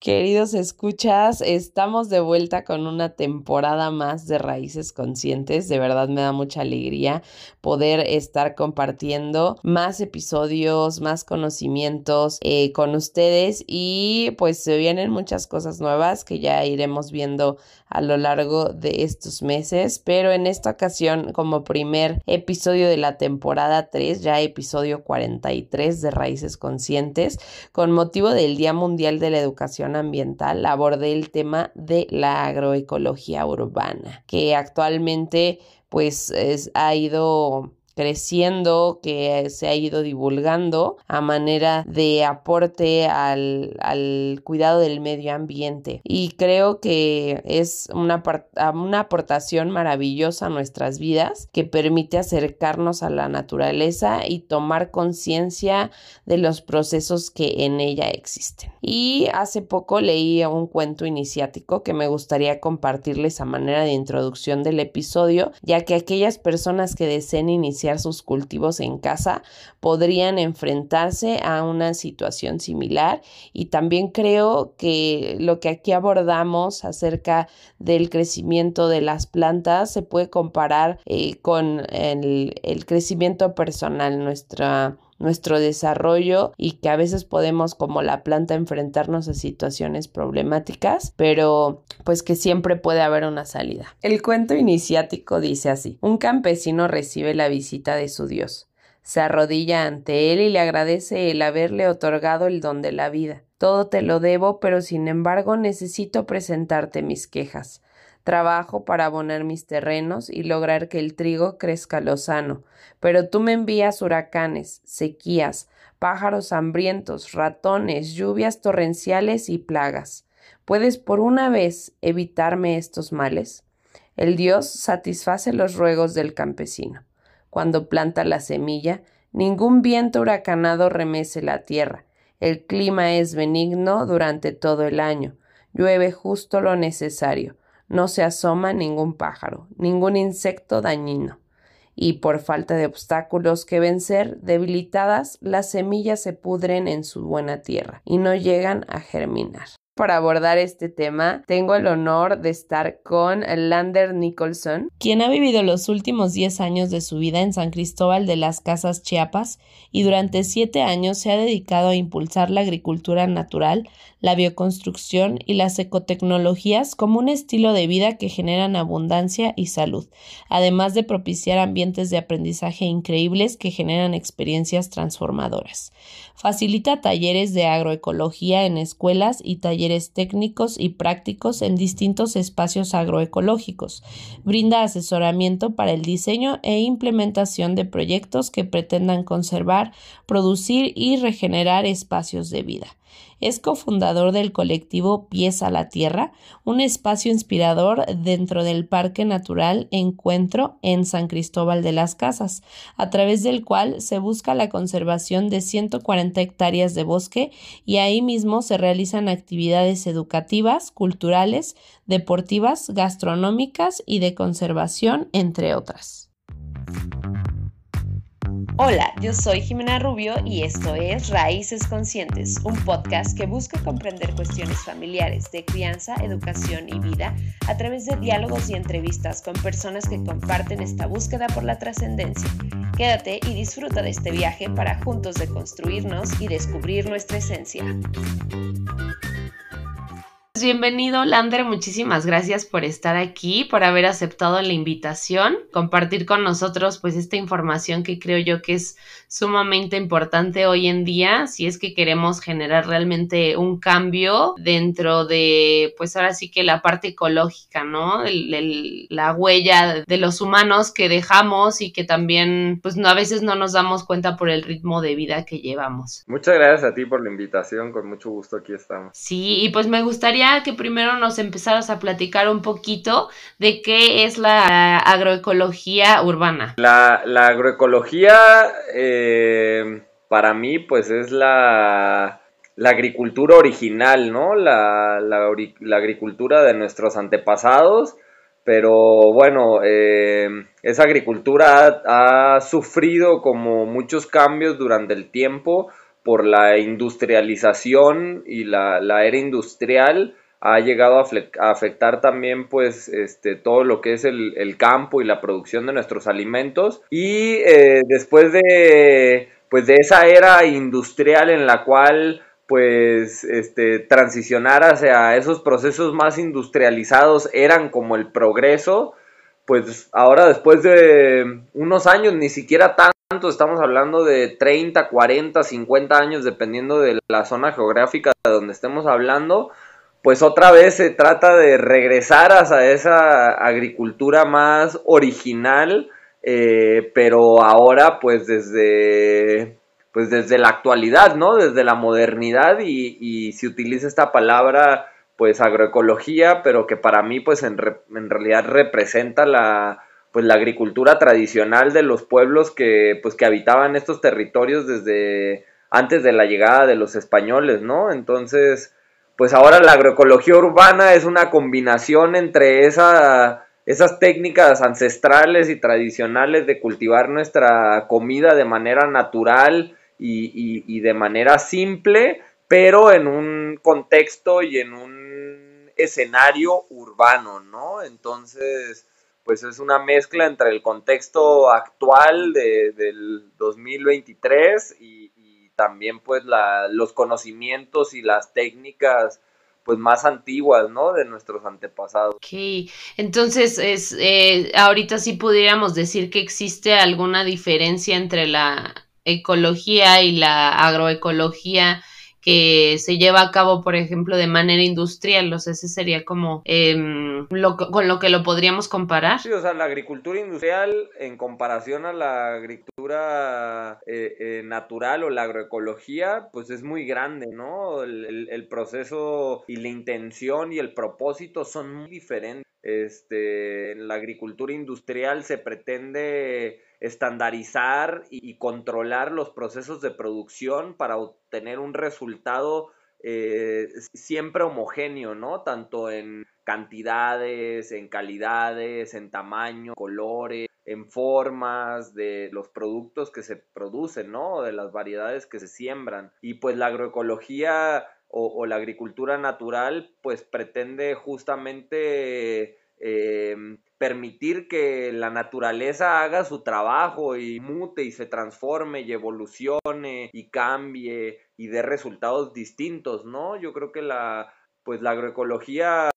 Queridos escuchas, estamos de vuelta con una temporada más de Raíces Conscientes. De verdad me da mucha alegría poder estar compartiendo más episodios, más conocimientos eh, con ustedes y pues se vienen muchas cosas nuevas que ya iremos viendo a lo largo de estos meses. Pero en esta ocasión, como primer episodio de la temporada 3, ya episodio 43 de Raíces Conscientes, con motivo del Día Mundial de la Educación ambiental abordé el tema de la agroecología urbana, que actualmente pues ha ido creciendo, que se ha ido divulgando a manera de aporte al, al cuidado del medio ambiente. Y creo que es una, una aportación maravillosa a nuestras vidas que permite acercarnos a la naturaleza y tomar conciencia de los procesos que en ella existen. Y hace poco leí un cuento iniciático que me gustaría compartirles a manera de introducción del episodio, ya que aquellas personas que deseen iniciar sus cultivos en casa podrían enfrentarse a una situación similar. Y también creo que lo que aquí abordamos acerca del crecimiento de las plantas se puede comparar eh, con el, el crecimiento personal, nuestra nuestro desarrollo y que a veces podemos como la planta enfrentarnos a situaciones problemáticas, pero pues que siempre puede haber una salida. El cuento iniciático dice así, un campesino recibe la visita de su Dios. Se arrodilla ante él y le agradece el haberle otorgado el don de la vida. Todo te lo debo, pero sin embargo necesito presentarte mis quejas. Trabajo para abonar mis terrenos y lograr que el trigo crezca lozano, pero tú me envías huracanes, sequías, pájaros hambrientos, ratones, lluvias torrenciales y plagas. ¿Puedes por una vez evitarme estos males? El Dios satisface los ruegos del campesino. Cuando planta la semilla, ningún viento huracanado remece la tierra. El clima es benigno durante todo el año. Llueve justo lo necesario no se asoma ningún pájaro, ningún insecto dañino. Y por falta de obstáculos que vencer, debilitadas, las semillas se pudren en su buena tierra y no llegan a germinar para abordar este tema, tengo el honor de estar con Lander Nicholson, quien ha vivido los últimos 10 años de su vida en San Cristóbal de las Casas Chiapas y durante 7 años se ha dedicado a impulsar la agricultura natural, la bioconstrucción y las ecotecnologías como un estilo de vida que generan abundancia y salud, además de propiciar ambientes de aprendizaje increíbles que generan experiencias transformadoras. Facilita talleres de agroecología en escuelas y talleres técnicos y prácticos en distintos espacios agroecológicos. Brinda asesoramiento para el diseño e implementación de proyectos que pretendan conservar, producir y regenerar espacios de vida. Es cofundador del colectivo Pies a la Tierra, un espacio inspirador dentro del Parque Natural Encuentro en San Cristóbal de las Casas, a través del cual se busca la conservación de 140 hectáreas de bosque y ahí mismo se realizan actividades educativas, culturales, deportivas, gastronómicas y de conservación, entre otras. Hola, yo soy Jimena Rubio y esto es Raíces Conscientes, un podcast que busca comprender cuestiones familiares de crianza, educación y vida a través de diálogos y entrevistas con personas que comparten esta búsqueda por la trascendencia. Quédate y disfruta de este viaje para juntos deconstruirnos y descubrir nuestra esencia. Bienvenido, Lander. Muchísimas gracias por estar aquí, por haber aceptado la invitación, compartir con nosotros pues esta información que creo yo que es sumamente importante hoy en día si es que queremos generar realmente un cambio dentro de pues ahora sí que la parte ecológica, ¿no? la huella de los humanos que dejamos y que también pues no, a veces no nos damos cuenta por el ritmo de vida que llevamos. Muchas gracias a ti por la invitación, con mucho gusto aquí estamos. Sí, y pues me gustaría que primero nos empezaras a platicar un poquito de qué es la agroecología urbana. La, agroecología, eh, para mí, pues es la, agricultura original, ¿no? La, la, agricultura de nuestros antepasados. Pero bueno, eh, esa agricultura ha, ha sufrido como muchos cambios durante el tiempo por la industrialización y la, era industrial ha llegado a, afectar también pues este todo lo que es el, campo y la producción de nuestros alimentos. Y eh, después de pues de esa era industrial en la cual pues este transicionar hacia esos procesos más industrializados eran como el progreso pues ahora después de unos años, ni siquiera tanto, estamos hablando de 30, 40, 50 años, dependiendo de la zona geográfica de donde estemos hablando, pues otra vez se trata de regresar hacia esa agricultura más original, eh, pero ahora pues desde pues desde la actualidad, ¿no? Desde la modernidad y, y se utiliza esta palabra pues agroecología, pero que para mí pues en, realidad representa la pues la agricultura tradicional de los pueblos que pues que habitaban estos territorios desde antes de la llegada de los españoles, ¿no? Entonces, pues ahora la agroecología urbana es una combinación entre esa, esas técnicas ancestrales y tradicionales de cultivar nuestra comida de manera natural y, y de manera simple, pero en un contexto y en un escenario urbano, ¿no? Entonces, pues es una mezcla entre el contexto actual de, del 2023 y, también pues la, los conocimientos y las técnicas pues más antiguas, ¿no? De nuestros antepasados. Ok, entonces es, eh, ahorita sí pudiéramos decir que existe alguna diferencia entre la ecología y la agroecología que se lleva a cabo, por ejemplo, de manera industrial. O sea, ese sería como em, lo, con lo que lo podríamos comparar. Sí, o sea, la agricultura industrial en comparación a la agricultura eh, eh, natural o la agroecología, pues es muy grande, ¿no? El, el proceso y la intención y el propósito son muy diferentes. Este, en la agricultura industrial se pretende estandarizar y, controlar los procesos de producción para obtener un resultado eh, siempre homogéneo, ¿no? Tanto en cantidades, en calidades, en tamaño, colores, en formas de los productos que se producen, ¿no? De las variedades que se siembran. Y pues la agroecología o, la agricultura natural, pues pretende justamente eh, permitir que la naturaleza haga su trabajo y mute y se transforme y evolucione y cambie y dé resultados distintos, ¿no? Yo creo que la, pues la agroecología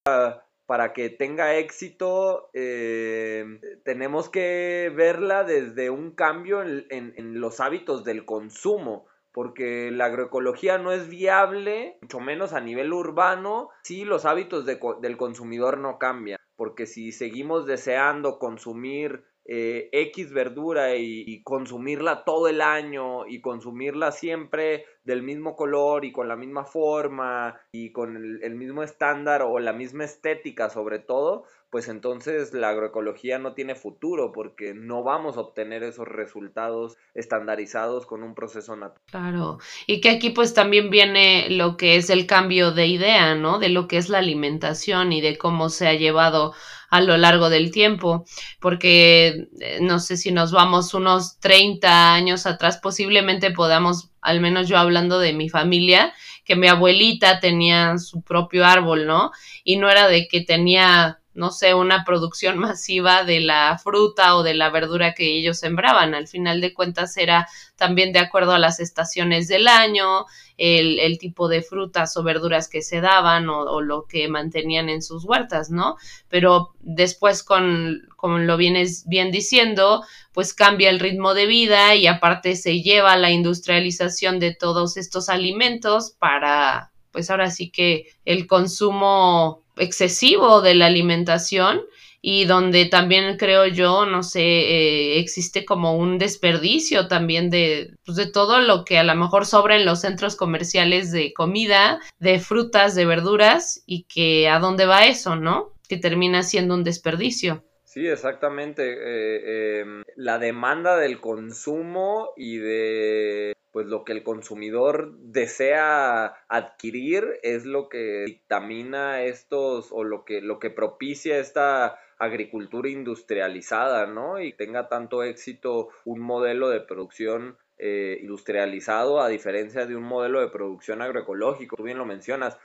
para que tenga éxito, eh, tenemos que verla desde un cambio en, los hábitos del consumo, porque la agroecología no es viable, mucho menos a nivel urbano, si los hábitos del consumidor no cambian porque si seguimos deseando consumir eh, X verdura y, consumirla todo el año y consumirla siempre del mismo color y con la misma forma y con el, mismo estándar o la misma estética sobre todo, pues entonces la agroecología no tiene futuro porque no vamos a obtener esos resultados estandarizados con un proceso natural. Claro, y que aquí pues también viene lo que es el cambio de idea, ¿no? De lo que es la alimentación y de cómo se ha llevado a lo largo del tiempo, porque eh, no sé si nos vamos unos 30 años atrás, posiblemente podamos, al menos yo hablando de mi familia, que mi abuelita tenía su propio árbol, ¿no? Y no era de que tenía no sé, una producción masiva de la fruta o de la verdura que ellos sembraban. Al final de cuentas era también de acuerdo a las estaciones del año, el, el tipo de frutas o verduras que se daban o, lo que mantenían en sus huertas, ¿no? Pero después con, como lo vienes bien diciendo, pues cambia el ritmo de vida y aparte se lleva la industrialización de todos estos alimentos para, pues ahora sí que el consumo excesivo de la alimentación y donde también creo yo, no sé, eh, existe como un desperdicio también de, pues de todo lo que a lo mejor sobra en los centros comerciales de comida, de frutas, de verduras y que a dónde va eso, ¿no? Que termina siendo un desperdicio. Sí, exactamente. Eh, em, la demanda del consumo y de pues lo que el consumidor desea adquirir es lo que dictamina estos o lo que lo que propicia esta agricultura industrializada, ¿no? Y tenga tanto éxito un modelo de producción eh, industrializado a diferencia de un modelo de producción agroecológico. Tú bien lo mencionas,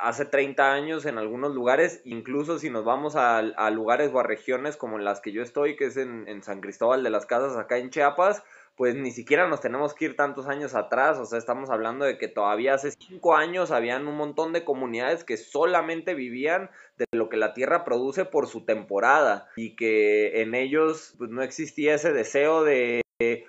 hace 30 años en algunos lugares, incluso si nos vamos a, lugares o a regiones como en las que yo estoy, que es en, San Cristóbal de las Casas, acá en Chiapas, pues ni siquiera nos tenemos que ir tantos años atrás, o sea, estamos hablando de que todavía hace cinco años habían un montón de comunidades que solamente vivían de lo que la tierra produce por su temporada y que en ellos pues, no existía ese deseo de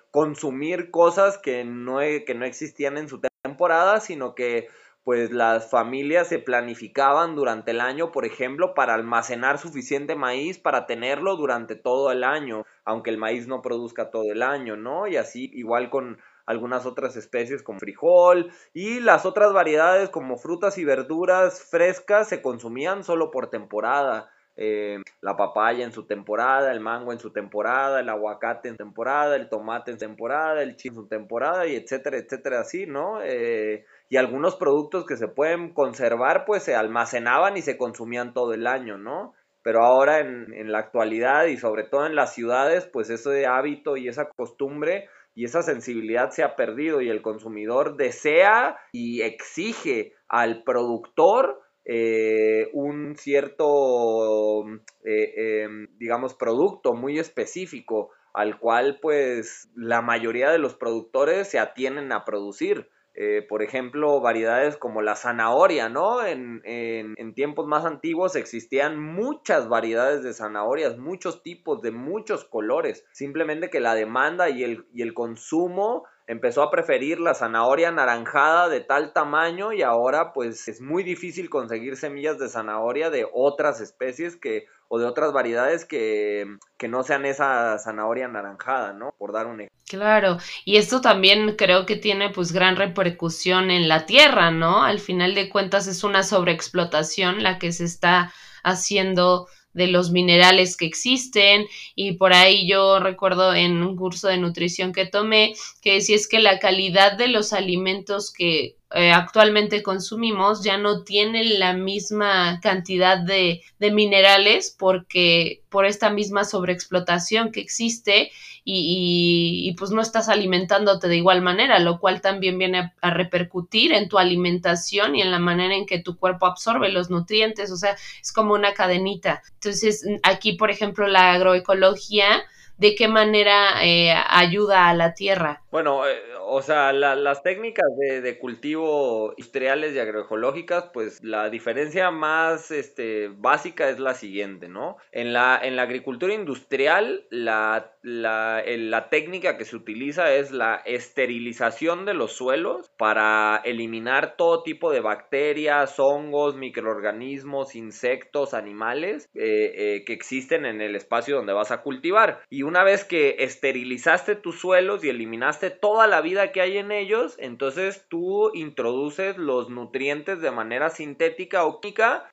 consumir cosas que no, que no existían en su temporada, sino que pues las familias se planificaban durante el año, por ejemplo, para almacenar suficiente maíz para tenerlo durante todo el año, aunque el maíz no produzca todo el año, ¿no? Y así igual con algunas otras especies como frijol y las otras variedades como frutas y verduras frescas se consumían solo por temporada. Eh, la papaya en su temporada, el mango en su temporada, el aguacate en temporada, el tomate en temporada, el chile en su temporada y etcétera, etcétera, así, ¿no? Eh, y algunos productos que se pueden conservar pues se almacenaban y se consumían todo el año, ¿no? Pero ahora en, en la actualidad y sobre todo en las ciudades pues ese hábito y esa costumbre y esa sensibilidad se ha perdido y el consumidor desea y exige al productor eh, un cierto, eh, em, digamos, producto muy específico al cual pues la mayoría de los productores se atienen a producir. Eh, por ejemplo, variedades como la zanahoria, ¿no? En, en, tiempos más antiguos existían muchas variedades de zanahorias, muchos tipos, de muchos colores. Simplemente que la demanda y el, y el consumo empezó a preferir la zanahoria anaranjada de tal tamaño y ahora pues es muy difícil conseguir semillas de zanahoria de otras especies que o de otras variedades que, que no sean esa zanahoria anaranjada, ¿no? Por dar un ejemplo. Claro, y esto también creo que tiene pues gran repercusión en la tierra, ¿no? Al final de cuentas es una sobreexplotación la que se está haciendo de los minerales que existen. Y por ahí yo recuerdo en un curso de nutrición que tomé que si es que la calidad de los alimentos que eh, actualmente consumimos ya no tienen la misma cantidad de, de, minerales porque por esta misma sobreexplotación que existe y, y, pues no estás alimentándote de igual manera, lo cual también viene a, repercutir en tu alimentación y en la manera en que tu cuerpo absorbe los nutrientes, o sea, es como una cadenita. Entonces, aquí, por ejemplo, la agroecología, ¿de qué manera eh, ayuda a la tierra? Bueno, eh, o sea, las técnicas de, cultivo industriales y agroecológicas, pues la diferencia más este, básica es la siguiente, ¿no? En la, en la agricultura industrial, la, la, la técnica que se utiliza es la esterilización de los suelos para eliminar todo tipo de bacterias, hongos, microorganismos, insectos, animales eh, que existen en el espacio donde vas a cultivar. Y una vez que esterilizaste tus suelos y eliminaste toda la vida que hay en ellos, entonces tú introduces los nutrientes de manera sintética o química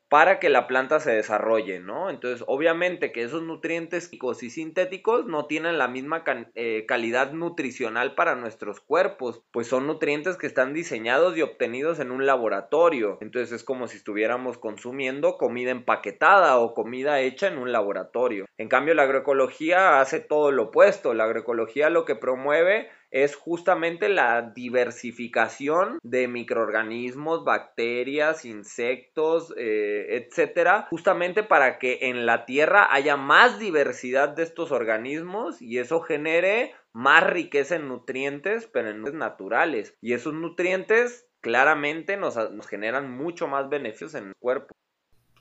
para que la planta se desarrolle, ¿no? Entonces, obviamente que esos nutrientes químicos y sintéticos no tienen la misma eh, calidad nutricional para nuestros cuerpos, pues son nutrientes que están diseñados y obtenidos en un laboratorio. Entonces es como si estuviéramos consumiendo comida empaquetada o comida hecha en un laboratorio. En cambio, la agroecología hace todo lo opuesto. La agroecología lo que promueve es justamente la diversificación de microorganismos, bacterias, insectos, eh, etcétera, justamente para que en la tierra haya más diversidad de estos organismos y eso genere más riqueza en nutrientes, pero en nutrientes naturales. Y esos nutrientes claramente nos, generan mucho más beneficios en el cuerpo.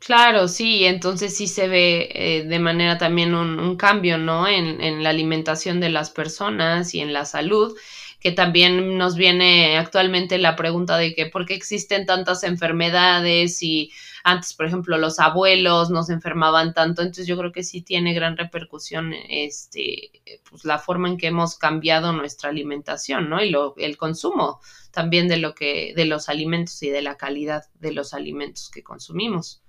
Claro, sí, entonces sí se ve eh, de manera también un, cambio, ¿no? En, en, la alimentación de las personas y en la salud, que también nos viene actualmente la pregunta de que por qué existen tantas enfermedades y antes, por ejemplo, los abuelos nos enfermaban tanto, entonces yo creo que sí tiene gran repercusión este, pues la forma en que hemos cambiado nuestra alimentación, ¿no? Y lo, el consumo también de lo que, de los alimentos y de la calidad de los alimentos que consumimos.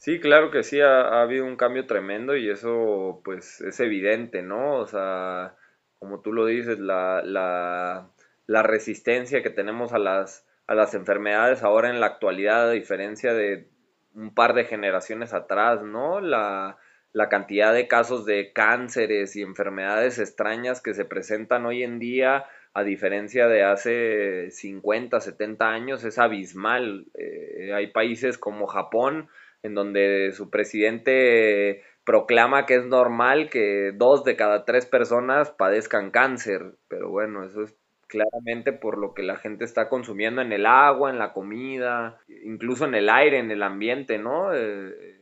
Sí, claro que sí, ha, habido un cambio tremendo y eso pues es evidente, ¿no? O sea, como tú lo dices, la, la, resistencia que tenemos a las, a las enfermedades ahora en la actualidad, a diferencia de un par de generaciones atrás, ¿no? La, la cantidad de casos de cánceres y enfermedades extrañas que se presentan hoy en día a diferencia de hace 50, 70 años, es abismal. Eh, hay países como Japón, en donde su presidente proclama que es normal que dos de cada tres personas padezcan cáncer, pero bueno, eso es claramente por lo que la gente está consumiendo en el agua, en la comida, incluso en el aire, en el ambiente, ¿no? Eh,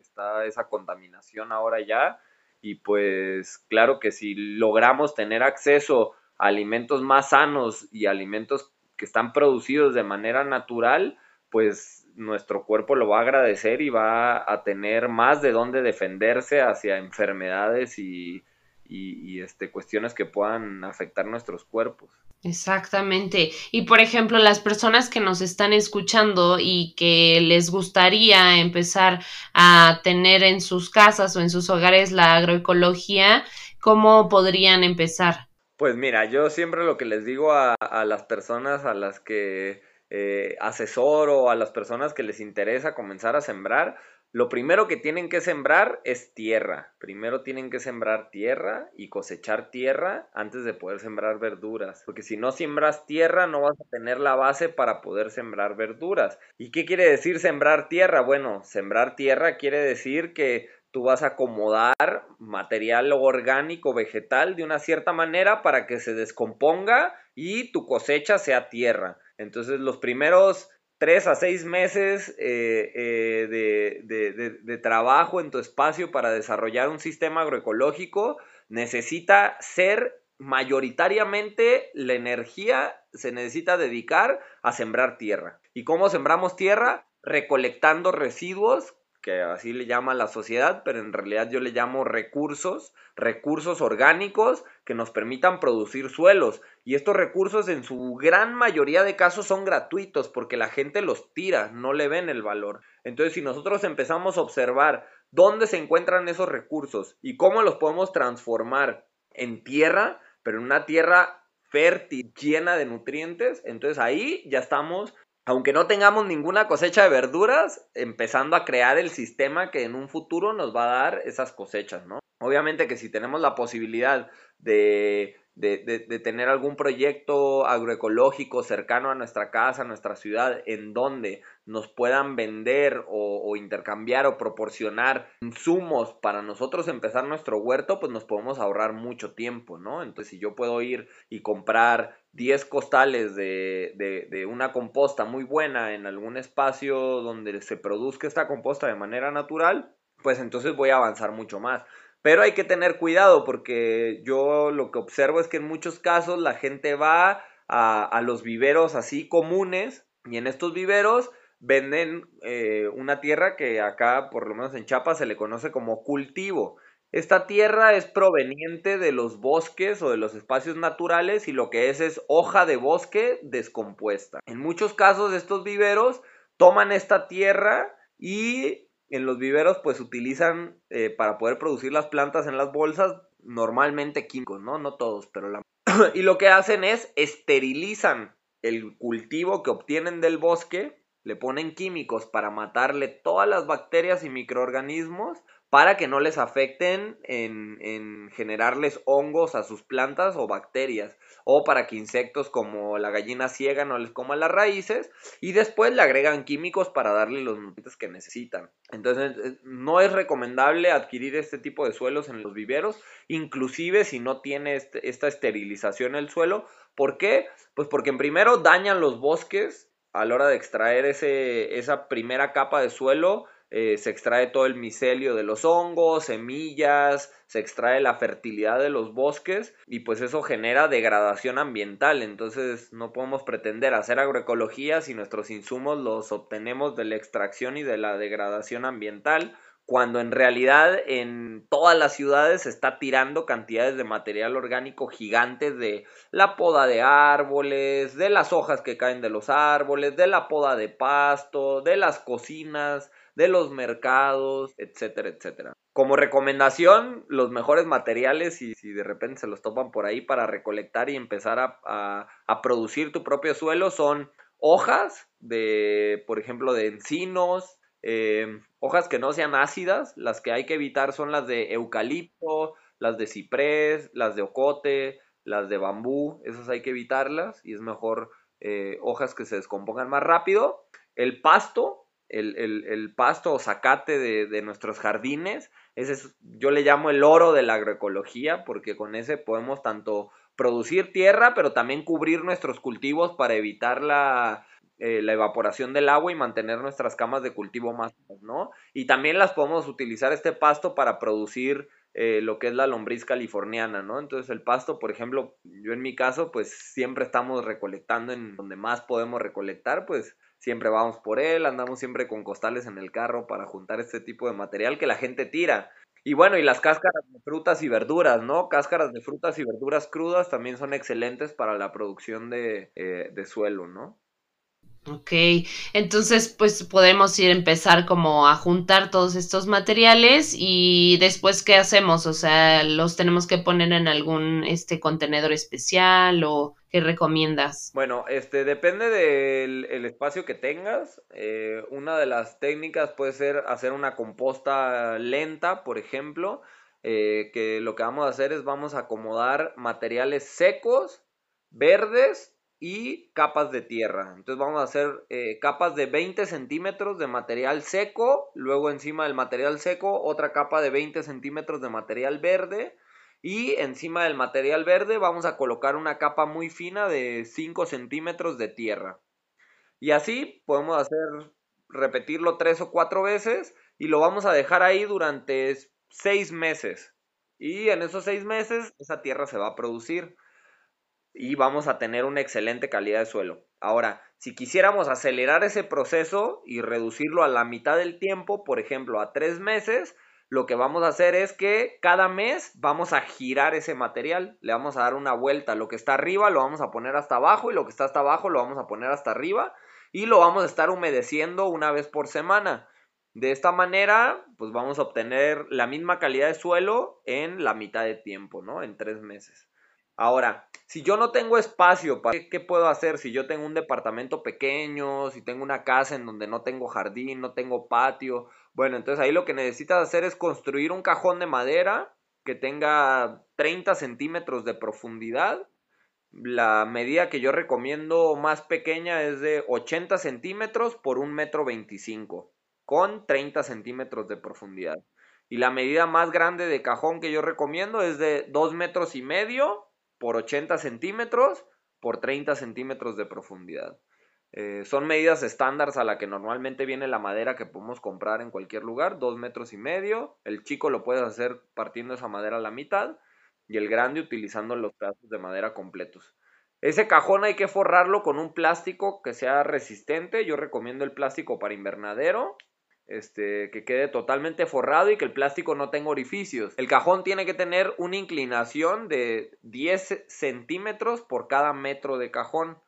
está esa contaminación ahora ya y pues claro que si logramos tener acceso a alimentos más sanos y alimentos que están producidos de manera natural, pues nuestro cuerpo lo va a agradecer y va a tener más de dónde defenderse hacia enfermedades y, y, este, cuestiones que puedan afectar nuestros cuerpos. Exactamente. Y por ejemplo, las personas que nos están escuchando y que les gustaría empezar a tener en sus casas o en sus hogares la agroecología, ¿cómo podrían empezar? Pues mira, yo siempre lo que les digo a, a las personas a las que eh, asesoro, a las personas que les interesa comenzar a sembrar, lo primero que tienen que sembrar es tierra. Primero tienen que sembrar tierra y cosechar tierra antes de poder sembrar verduras. Porque si no siembras tierra no vas a tener la base para poder sembrar verduras. ¿Y qué quiere decir sembrar tierra? Bueno, sembrar tierra quiere decir que tú vas a acomodar material orgánico vegetal de una cierta manera para que se descomponga y tu cosecha sea tierra. Entonces los primeros tres a seis meses eh, eh, de, trabajo en tu espacio para desarrollar un sistema agroecológico necesita ser mayoritariamente la energía se necesita dedicar a sembrar tierra. ¿Y cómo sembramos tierra? Recolectando residuos que así le llama la sociedad, pero en realidad yo le llamo recursos, recursos orgánicos que nos permitan producir suelos. Y estos recursos en su gran mayoría de casos son gratuitos porque la gente los tira, no le ven el valor. Entonces si nosotros empezamos a observar dónde se encuentran esos recursos y cómo los podemos transformar en tierra, pero en una tierra fértil, llena de nutrientes, entonces ahí ya estamos aunque no tengamos ninguna cosecha de verduras, empezando a crear el sistema que en un futuro nos va a dar esas cosechas, ¿no? Obviamente que si tenemos la posibilidad de, de, tener algún proyecto agroecológico cercano a nuestra casa, a nuestra ciudad, en donde nos puedan vender o, intercambiar o proporcionar insumos para nosotros empezar nuestro huerto, pues nos podemos ahorrar mucho tiempo, ¿no? Entonces, si yo puedo ir y comprar 10 costales de, de, una composta muy buena en algún espacio donde se produzca esta composta de manera natural, pues entonces voy a avanzar mucho más. Pero hay que tener cuidado porque yo lo que observo es que en muchos casos la gente va a, a los viveros así comunes y en estos viveros venden eh, una tierra que acá, por lo menos en Chiapas, se le conoce como cultivo. Esta tierra es proveniente de los bosques o de los espacios naturales y lo que es es hoja de bosque descompuesta. En muchos casos estos viveros toman esta tierra y en los viveros pues utilizan eh, para poder producir las plantas en las bolsas normalmente químicos, ¿no? No todos, pero la... y lo que hacen es esterilizan el cultivo que obtienen del bosque, le ponen químicos para matarle todas las bacterias y microorganismos para que no les afecten en, en, generarles hongos a sus plantas o bacterias, o para que insectos como la gallina ciega no les coman las raíces, y después le agregan químicos para darle los nutrientes que necesitan. Entonces, eh, no es recomendable adquirir este tipo de suelos en los viveros, inclusive si no tiene este, esta esterilización el suelo. ¿Por qué? Pues porque en primero dañan los bosques a la hora de extraer ese, esa primera capa de suelo, eh, se extrae todo el micelio de los hongos, semillas, se extrae la fertilidad de los bosques y pues eso genera degradación ambiental. Entonces no podemos pretender hacer agroecología si nuestros insumos los obtenemos de la extracción y de la degradación ambiental cuando en realidad en todas las ciudades se está tirando cantidades de material orgánico gigantes de la poda de árboles, de las hojas que caen de los árboles, de la poda de pasto, de las cocinas, de los mercados, etcétera, etcétera. Como recomendación, los mejores materiales, y si de repente se los topan por ahí para recolectar y empezar a, producir tu propio suelo, son hojas de, por ejemplo, de encinos, eh, hojas que no sean ácidas, las que hay que evitar son las de eucalipto, las de ciprés, las de ocote, las de bambú, esas hay que evitarlas y es mejor eh, hojas que se descompongan más rápido. El pasto, el, pasto o zacate de, nuestros jardines, ese es, yo le llamo el oro de la agroecología porque con ese podemos tanto producir tierra, pero también cubrir nuestros cultivos para evitar la, eh, la evaporación del agua y mantener nuestras camas de cultivo más, ¿no? Y también las podemos utilizar este pasto para producir eh, lo que es la lombriz californiana, ¿no? Entonces el pasto, por ejemplo, yo en mi caso, pues siempre estamos recolectando en donde más podemos recolectar, pues siempre vamos por él, andamos siempre con costales en el carro para juntar este tipo de material que la gente tira. Y bueno, y las cáscaras de frutas y verduras, ¿no? Cáscaras de frutas y verduras crudas también son excelentes para la producción de, eh, de suelo, ¿no? Ok, entonces pues podemos ir a empezar como a juntar todos estos materiales y después qué hacemos, o sea, los tenemos que poner en algún este contenedor especial o qué recomiendas. Bueno, este depende del espacio que tengas. Eh, una de las técnicas puede ser hacer una composta lenta, por ejemplo, eh, que lo que vamos a hacer es vamos a acomodar materiales secos, verdes y capas de tierra. Entonces vamos a hacer eh, capas de 20 centímetros de material seco, luego encima del material seco otra capa de 20 centímetros de material verde y encima del material verde vamos a colocar una capa muy fina de 5 centímetros de tierra. Y así podemos hacer, repetirlo tres o cuatro veces y lo vamos a dejar ahí durante seis meses. Y en esos seis meses esa tierra se va a producir y vamos a tener una excelente calidad de suelo. Ahora, si quisiéramos acelerar ese proceso y reducirlo a la mitad del tiempo, por ejemplo, a tres meses, lo que vamos a hacer es que cada mes vamos a girar ese material, le vamos a dar una vuelta, lo que está arriba lo vamos a poner hasta abajo y lo que está hasta abajo lo vamos a poner hasta arriba y lo vamos a estar humedeciendo una vez por semana. De esta manera, pues vamos a obtener la misma calidad de suelo en la mitad de tiempo, ¿no? En tres meses. Ahora, si yo no tengo espacio, ¿qué, puedo hacer? Si yo tengo un departamento pequeño, si tengo una casa en donde no tengo jardín, no tengo patio, bueno, entonces ahí lo que necesitas hacer es construir un cajón de madera que tenga 30 centímetros de profundidad. La medida que yo recomiendo más pequeña es de 80 centímetros por un metro 25, con 30 centímetros de profundidad. Y la medida más grande de cajón que yo recomiendo es de 2 metros y medio por 80 centímetros por 30 centímetros de profundidad. Eh, son medidas estándares a la que normalmente viene la madera que podemos comprar en cualquier lugar, 2 metros y medio. El chico lo puedes hacer partiendo esa madera a la mitad y el grande utilizando los pedazos de madera completos. Ese cajón hay que forrarlo con un plástico que sea resistente. Yo recomiendo el plástico para invernadero este, que quede totalmente forrado y que el plástico no tenga orificios. El cajón tiene que tener una inclinación de 10 centímetros por cada metro de cajón.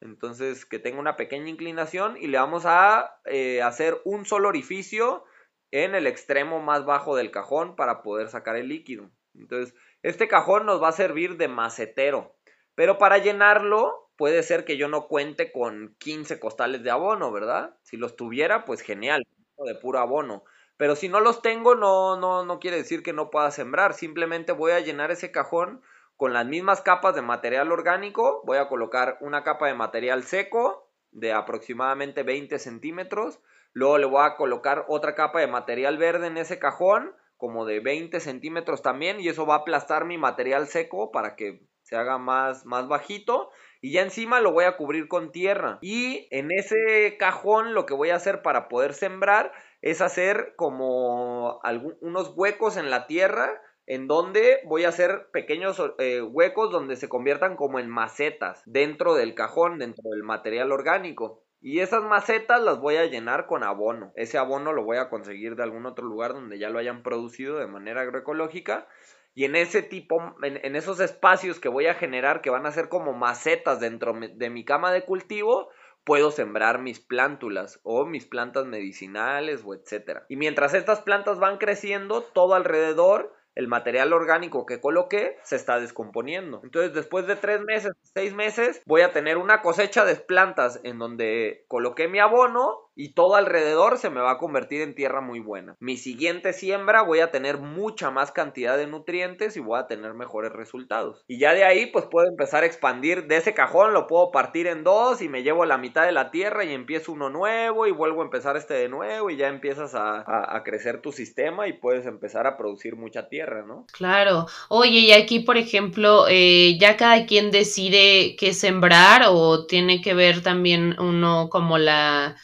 Entonces, que tenga una pequeña inclinación y le vamos a eh, hacer un solo orificio en el extremo más bajo del cajón para poder sacar el líquido. Entonces, este cajón nos va a servir de macetero. Pero para llenarlo, puede ser que yo no cuente con 15 costales de abono, ¿verdad? Si los tuviera, pues genial de puro abono. Pero si no los tengo, no, no, no quiere decir que no pueda sembrar. Simplemente voy a llenar ese cajón con las mismas capas de material orgánico. Voy a colocar una capa de material seco de aproximadamente 20 centímetros. Luego le voy a colocar otra capa de material verde en ese cajón, como de 20 centímetros también. Y eso va a aplastar mi material seco para que se haga más, más bajito y ya encima lo voy a cubrir con tierra. Y en ese cajón lo que voy a hacer para poder sembrar es hacer como unos huecos en la tierra en donde voy a hacer pequeños eh, huecos donde se conviertan como en macetas dentro del cajón, dentro del material orgánico. Y esas macetas las voy a llenar con abono. Ese abono lo voy a conseguir de algún otro lugar donde ya lo hayan producido de manera agroecológica y en ese tipo, en, esos espacios que voy a generar, que van a ser como macetas dentro de mi cama de cultivo, puedo sembrar mis plántulas o mis plantas medicinales o etcétera. Y mientras estas plantas van creciendo, todo alrededor el material orgánico que coloqué se está descomponiendo. Entonces, después de tres meses, seis meses, voy a tener una cosecha de plantas en donde coloqué mi abono y todo alrededor se me va a convertir en tierra muy buena. Mi siguiente siembra voy a tener mucha más cantidad de nutrientes y voy a tener mejores resultados. Y ya de ahí pues puedo empezar a expandir de ese cajón, lo puedo partir en dos y me llevo la mitad de la tierra y empiezo uno nuevo y vuelvo a empezar este de nuevo y ya empiezas a, crecer tu sistema y puedes empezar a producir mucha tierra, ¿no? Claro. Oye, y aquí por ejemplo, eh, ya cada quien decide qué sembrar o tiene que ver también uno como la,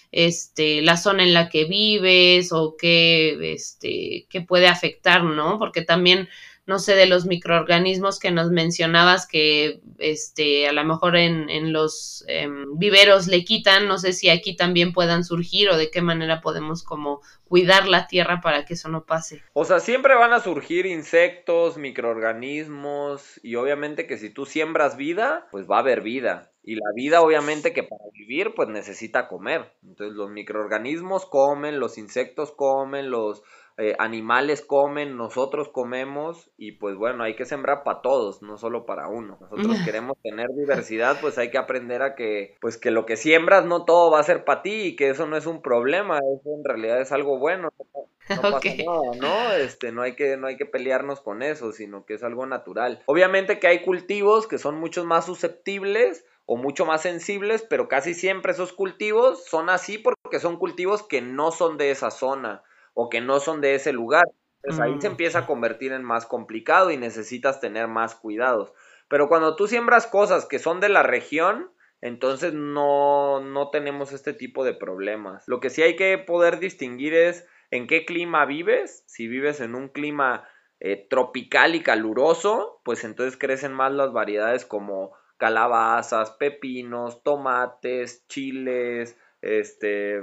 este, la zona en la que vives o qué, este, qué puede afectar, ¿no? Porque también no sé, de los microorganismos que nos mencionabas que este, a lo mejor en, en los em, viveros le quitan, no sé si aquí también puedan surgir o de qué manera podemos como cuidar la tierra para que eso no pase. O sea, siempre van a surgir insectos, microorganismos y obviamente que si tú siembras vida, pues va a haber vida. Y la vida obviamente que para vivir pues necesita comer. Entonces los microorganismos comen, los insectos comen, los eh, animales comen, nosotros comemos y pues bueno, hay que sembrar para todos, no solo para uno. Nosotros queremos tener diversidad, pues hay que aprender a que pues que lo que siembras no todo va a ser para ti y que eso no es un problema, eso en realidad es algo bueno. No, pasa nada, ¿no? Este, no hay que no hay que pelearnos con eso, sino que es algo natural. Obviamente que hay cultivos que son mucho más susceptibles o mucho más sensibles, pero casi siempre esos cultivos son así porque son cultivos que no son de esa zona o que no son de ese lugar. Entonces ahí se mm, empieza a convertir en más complicado y necesitas tener más cuidados. Pero cuando tú siembras cosas que son de la región, entonces no, no tenemos este tipo de problemas. Lo que sí hay que poder distinguir es en qué clima vives. Si vives en un clima eh, tropical y caluroso, pues entonces crecen más las variedades como calabazas, pepinos, tomates, chiles, este,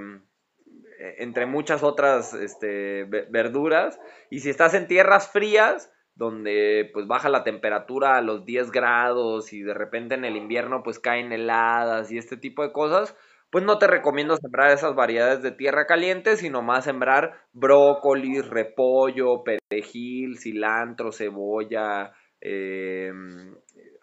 entre muchas otras este, verduras. Y si estás en tierras frías, donde pues baja la temperatura a los 10 grados y de repente en el invierno pues caen heladas y este tipo de cosas, pues no te recomiendo sembrar esas variedades de tierra caliente, sino más sembrar brócoli, repollo, perejil, cilantro, cebolla, eh,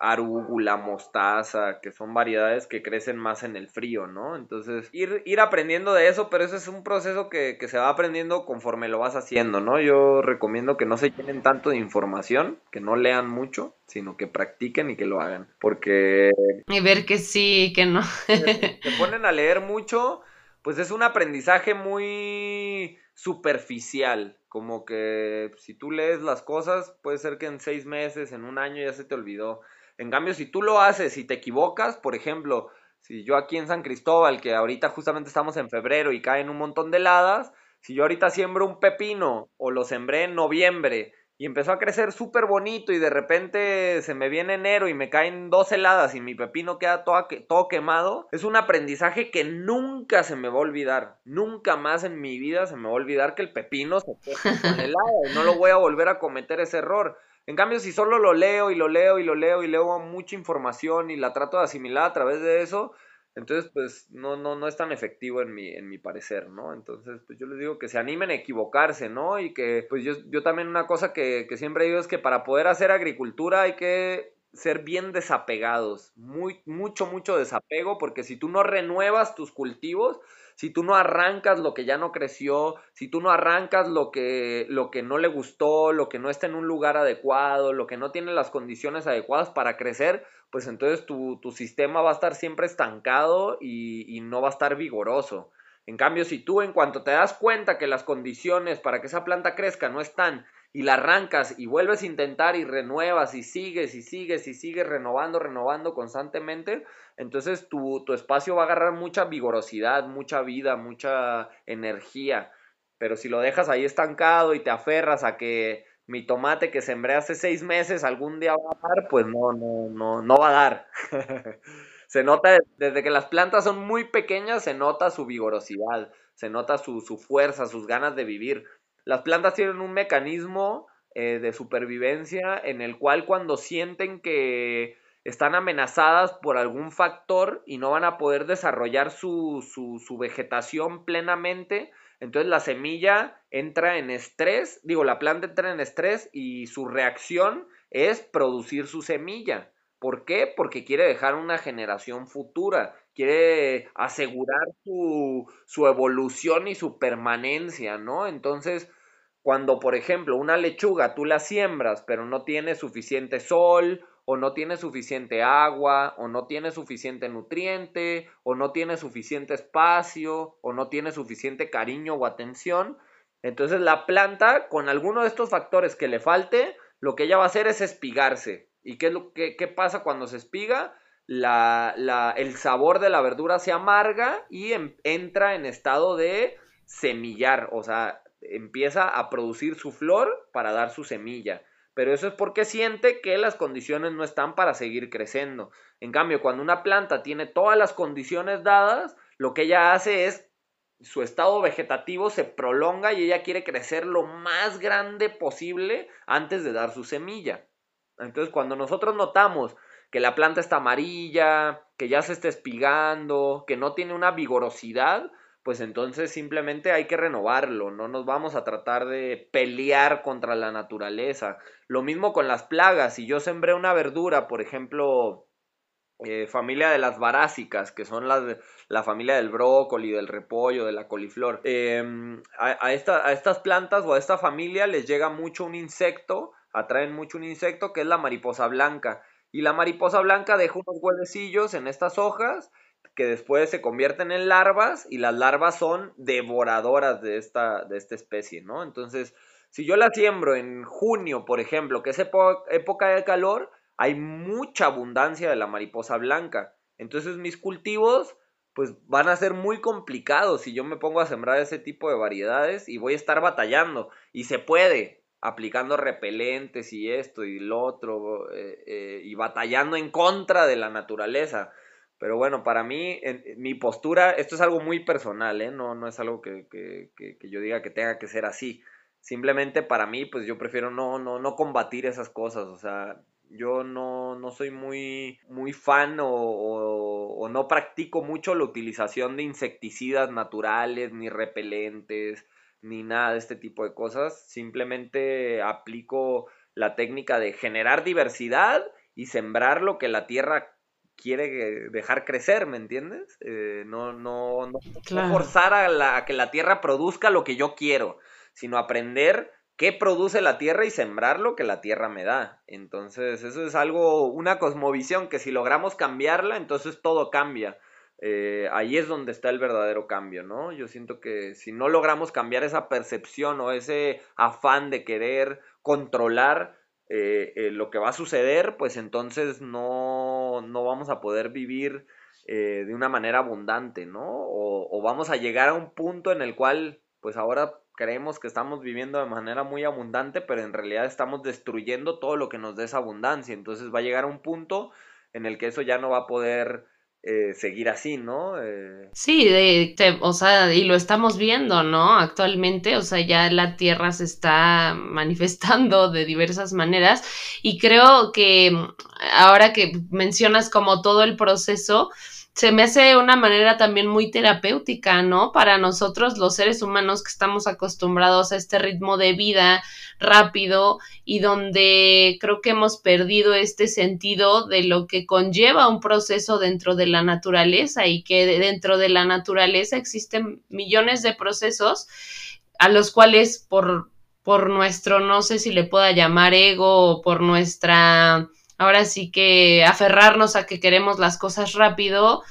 arúgula, mostaza, que son variedades que crecen más en el frío, ¿no? Entonces, ir, ir aprendiendo de eso, pero eso es un proceso que, se va aprendiendo conforme lo vas haciendo, ¿no? Yo recomiendo que no se llenen tanto de información, que no lean mucho, sino que practiquen y que lo hagan, porque... Y ver que sí, que no. se ponen a leer mucho, pues es un aprendizaje muy superficial, como que si tú lees las cosas, puede ser que en seis meses, en un año ya se te olvidó. En cambio, si tú lo haces y te equivocas, por ejemplo, si yo aquí en San Cristóbal, que ahorita justamente estamos en febrero y caen un montón de heladas, si yo ahorita siembro un pepino o lo sembré en noviembre y empezó a crecer súper bonito y de repente se me viene enero y me caen dos heladas y mi pepino queda todo, todo quemado, es un aprendizaje que nunca se me va a olvidar. Nunca más en mi vida se me va a olvidar que el pepino se quema con helada y no lo voy a volver a cometer ese error. En cambio, si solo lo leo y lo leo y lo leo y leo mucha información y la trato de asimilar a través de eso, entonces pues no, no, no es tan efectivo en mi, en mi parecer, ¿no? Entonces pues yo les digo que se animen a equivocarse, ¿no? Y que pues yo, yo también una cosa que, que siempre digo es que para poder hacer agricultura hay que ser bien desapegados, muy, mucho, mucho desapego, porque si tú no renuevas tus cultivos, si tú no arrancas lo que ya no creció, si tú no arrancas lo que, lo que no le gustó, lo que no está en un lugar adecuado, lo que no tiene las condiciones adecuadas para crecer, pues entonces tu, sistema va a estar siempre estancado y, y no va a estar vigoroso. En cambio, si tú en cuanto te das cuenta que las condiciones para que esa planta crezca no están y la arrancas y vuelves a intentar y renuevas y sigues y sigues y sigues renovando, renovando constantemente, entonces tu, espacio va a agarrar mucha vigorosidad, mucha vida, mucha energía. Pero si lo dejas ahí estancado y te aferras a que mi tomate que sembré hace seis meses algún día va a dar, pues no, no, no, no va a dar. se nota desde que las plantas son muy pequeñas, se nota su vigorosidad, se nota su, su fuerza, sus ganas de vivir. Las plantas tienen un mecanismo eh, de supervivencia en el cual cuando sienten que están amenazadas por algún factor y no van a poder desarrollar su, su, vegetación plenamente, entonces la semilla entra en estrés, digo, la planta entra en estrés y su reacción es producir su semilla. ¿Por qué? Porque quiere dejar una generación futura quiere asegurar su, su evolución y su permanencia, ¿no? Entonces, cuando, por ejemplo, una lechuga tú la siembras, pero no tiene suficiente sol, o no tiene suficiente agua, o no tiene suficiente nutriente, o no tiene suficiente espacio, o no tiene suficiente cariño o atención, entonces la planta, con alguno de estos factores que le falte, lo que ella va a hacer es espigarse. ¿Y qué, es lo, qué, pasa cuando se espiga? El sabor de la verdura se amarga y em, entra en estado de semillar, o sea, empieza a producir su flor para dar su semilla. Pero eso es porque siente que las condiciones no están para seguir creciendo. En cambio, cuando una planta tiene todas las condiciones dadas, lo que ella hace es su estado vegetativo se prolonga y ella quiere crecer lo más grande posible antes de dar su semilla. Entonces, cuando nosotros notamos que la planta está amarilla, que ya se está espigando, que no tiene una vigorosidad, pues entonces simplemente hay que renovarlo, no nos vamos a tratar de pelear contra la naturaleza. Lo mismo con las plagas, si yo sembré una verdura, por ejemplo, eh, familia de las barásicas, que son las la familia del brócoli, del repollo, de la coliflor. Em, a, a estas plantas o a esta familia les llega mucho un insecto, atraen mucho un insecto que es la mariposa blanca. Y la mariposa blanca deja unos huevecillos en estas hojas que después se convierten en larvas y las larvas son devoradoras de esta, de esta especie, ¿no? Entonces, si yo la siembro en junio, por ejemplo, que es época de calor, hay mucha abundancia de la mariposa blanca. Entonces mis cultivos pues van a ser muy complicados si yo me pongo a sembrar ese tipo de variedades y voy a estar batallando. Y se puede, aplicando repelentes y esto y lo otro, eh, eh, y batallando en contra de la naturaleza. Pero bueno, para mí, en, mi postura, esto es algo muy personal, ¿eh? no, no es algo que, que, que, yo diga que tenga que ser así. Simplemente para mí, pues yo prefiero no, no, no combatir esas cosas. O sea, yo no, no soy muy, muy fan o, o, no practico mucho la utilización de insecticidas naturales, ni repelentes, ni nada de este tipo de cosas. Simplemente aplico la técnica de generar diversidad y sembrar lo que la tierra quiere dejar crecer, ¿me entiendes? Eh, no, no, no, forzar a, la, a, que la tierra produzca lo que yo quiero, sino aprender qué produce la tierra y sembrar lo que la tierra me da. Entonces, eso es algo, una cosmovisión que si logramos cambiarla, entonces todo cambia. Eh, ahí es donde está el verdadero cambio, ¿no? Yo siento que si no logramos cambiar esa percepción o ese afán de querer controlar, eh, eh, lo que va a suceder, pues entonces no, no vamos a poder vivir eh, de una manera abundante, ¿no? O, o, vamos a llegar a un punto en el cual, pues ahora creemos que estamos viviendo de manera muy abundante, pero en realidad estamos destruyendo todo lo que nos dé esa abundancia. Entonces va a llegar a un punto en el que eso ya no va a poder eh, seguir así, ¿no? Eh... Sí, de, o sea, y lo estamos viendo, ¿no? Actualmente, o sea, ya la Tierra se está manifestando de diversas maneras y creo que ahora que mencionas como todo el proceso, se me hace una manera también muy terapéutica, ¿no? Para nosotros los seres humanos que estamos acostumbrados a este ritmo de vida rápido y donde creo que hemos perdido este sentido de lo que conlleva un proceso dentro de la naturaleza y que dentro de la naturaleza existen millones de procesos a los cuales por, por nuestro, no sé si le pueda llamar ego o por nuestra ahora sí que aferrarnos a que queremos las cosas rápido,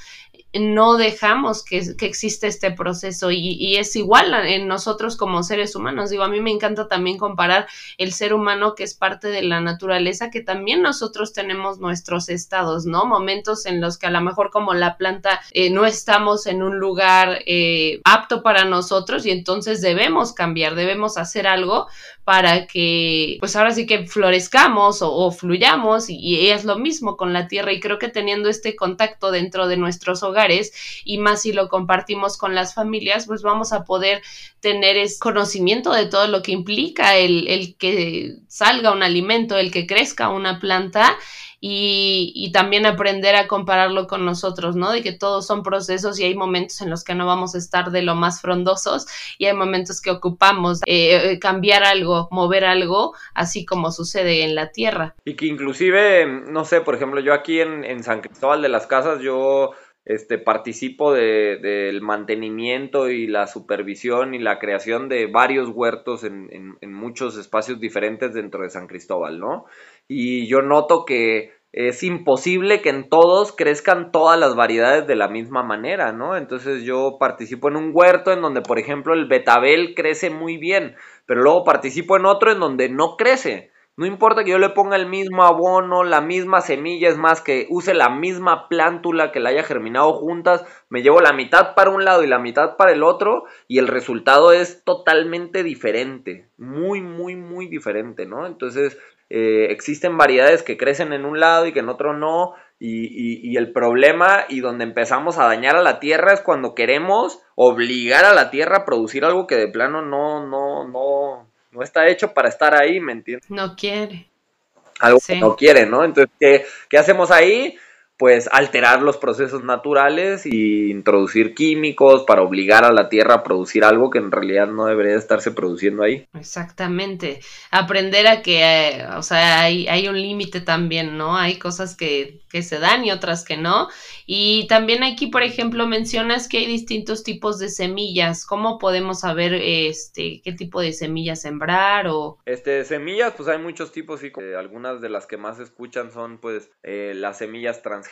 no dejamos que, que existe este proceso y, y, es igual en nosotros como seres humanos. Digo, a mí me encanta también comparar el ser humano que es parte de la naturaleza, que también nosotros tenemos nuestros estados, ¿no? Momentos en los que a lo mejor como la planta eh, no estamos en un lugar eh, apto para nosotros y entonces debemos cambiar, debemos hacer algo para que, pues ahora sí que florezcamos o, fluyamos y, es lo mismo con la tierra. Y creo que teniendo este contacto dentro de nuestros hogares y más si lo compartimos con las familias, pues vamos a poder tener conocimiento de todo lo que implica el, el que salga un alimento, el que crezca una planta y, también aprender a compararlo con nosotros, ¿no? De que todos son procesos y hay momentos en los que no vamos a estar de lo más frondosos y hay momentos que ocupamos eh, cambiar algo, mover algo, así como sucede en la tierra. Y que inclusive, no sé, por ejemplo, yo aquí en, en San Cristóbal de las Casas, yo este, participo del de, mantenimiento y la supervisión y la creación de varios huertos en, en, muchos espacios diferentes dentro de San Cristóbal, ¿no? Y yo noto que es imposible que en todos crezcan todas las variedades de la misma manera, ¿no? Entonces yo participo en un huerto en donde, por ejemplo, el betabel crece muy bien, pero luego participo en otro en donde no crece. No importa que yo le ponga el mismo abono, la misma semilla, es más que use la misma plántula que la haya germinado juntas, me llevo la mitad para un lado y la mitad para el otro y el resultado es totalmente diferente, muy, muy, muy diferente, ¿no? Entonces eh, existen variedades que crecen en un lado y que en otro no y, y el problema y donde empezamos a dañar a la tierra es cuando queremos obligar a la tierra a producir algo que de plano no, no, no, no está hecho para estar ahí, ¿me entiendes? No quiere. Algo que no quiere, ¿no? Entonces, ¿qué, ¿qué hacemos ahí? Pues alterar los procesos naturales y introducir químicos para obligar a la tierra a producir algo que en realidad no debería estarse produciendo ahí. Exactamente. Aprender a que, eh, o sea, hay, hay un límite también, ¿no? Hay cosas que, que, se dan y otras que no. Y también aquí, por ejemplo, mencionas que hay distintos tipos de semillas. ¿Cómo podemos saber este qué tipo de semillas sembrar o...? Este, semillas, pues hay muchos tipos y algunas de las que más escuchan son pues eh, las semillas trans